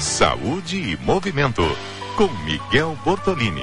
Saúde e Movimento, com Miguel Bortolini.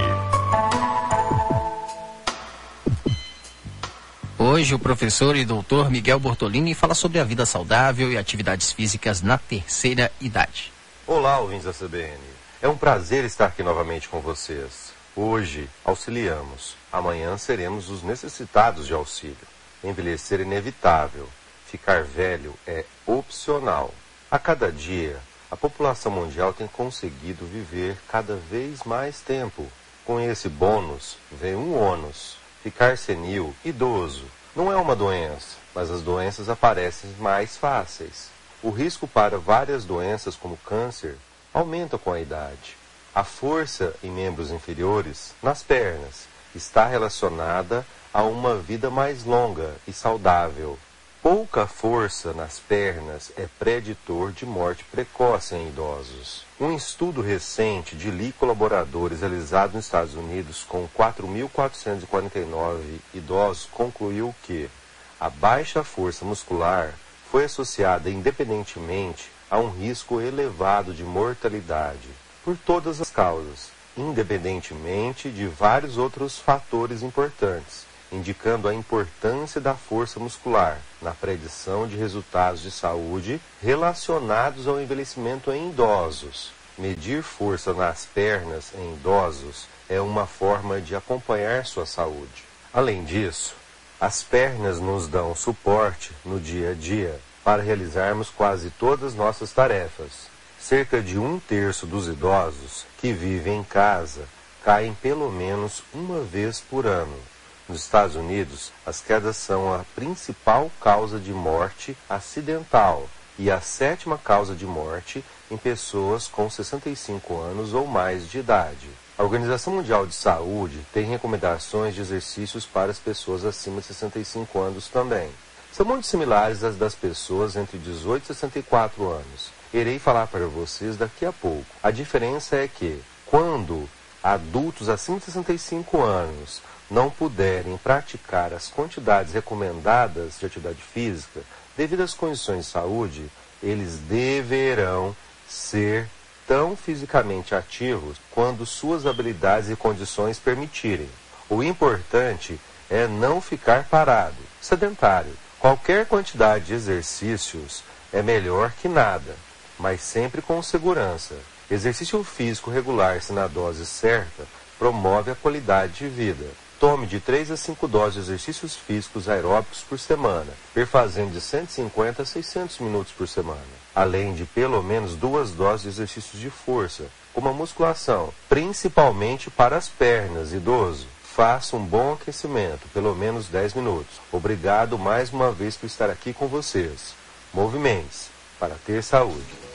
Hoje o professor e doutor Miguel Bortolini fala sobre a vida saudável e atividades físicas na terceira idade. Olá, ouvintes da CBN. É um prazer estar aqui novamente com vocês. Hoje auxiliamos, amanhã seremos os necessitados de auxílio. Envelhecer é inevitável, ficar velho é opcional. A cada dia, a população mundial tem conseguido viver cada vez mais tempo. Com esse bônus, vem um ônus. Ficar senil, idoso, não é uma doença, mas as doenças aparecem mais fáceis. O risco para várias doenças, como câncer, aumenta com a idade. A força em membros inferiores, nas pernas, está relacionada a uma vida mais longa e saudável. Pouca força nas pernas é preditor de morte precoce em idosos. Um estudo recente de Lee colaboradores realizado nos Estados Unidos com 4.449 idosos concluiu que a baixa força muscular foi associada independentemente a um risco elevado de mortalidade por todas as causas, independentemente de vários outros fatores importantes indicando a importância da força muscular na predição de resultados de saúde relacionados ao envelhecimento em idosos. Medir força nas pernas em idosos é uma forma de acompanhar sua saúde. Além disso, as pernas nos dão suporte no dia a dia para realizarmos quase todas nossas tarefas. Cerca de um terço dos idosos que vivem em casa caem pelo menos uma vez por ano. Nos Estados Unidos, as quedas são a principal causa de morte acidental e a sétima causa de morte em pessoas com 65 anos ou mais de idade. A Organização Mundial de Saúde tem recomendações de exercícios para as pessoas acima de 65 anos também. São muito similares às das pessoas entre 18 e 64 anos. Irei falar para vocês daqui a pouco. A diferença é que, quando adultos acima de 65 anos não puderem praticar as quantidades recomendadas de atividade física, devido às condições de saúde, eles deverão ser tão fisicamente ativos quando suas habilidades e condições permitirem. O importante é não ficar parado, sedentário. Qualquer quantidade de exercícios é melhor que nada, mas sempre com segurança. Exercício físico regular, se na dose certa, promove a qualidade de vida. Tome de 3 a 5 doses de exercícios físicos aeróbicos por semana, perfazendo de 150 a 600 minutos por semana, além de pelo menos duas doses de exercícios de força, como a musculação, principalmente para as pernas, idoso. Faça um bom aquecimento, pelo menos 10 minutos. Obrigado mais uma vez por estar aqui com vocês. Movimentos para ter saúde.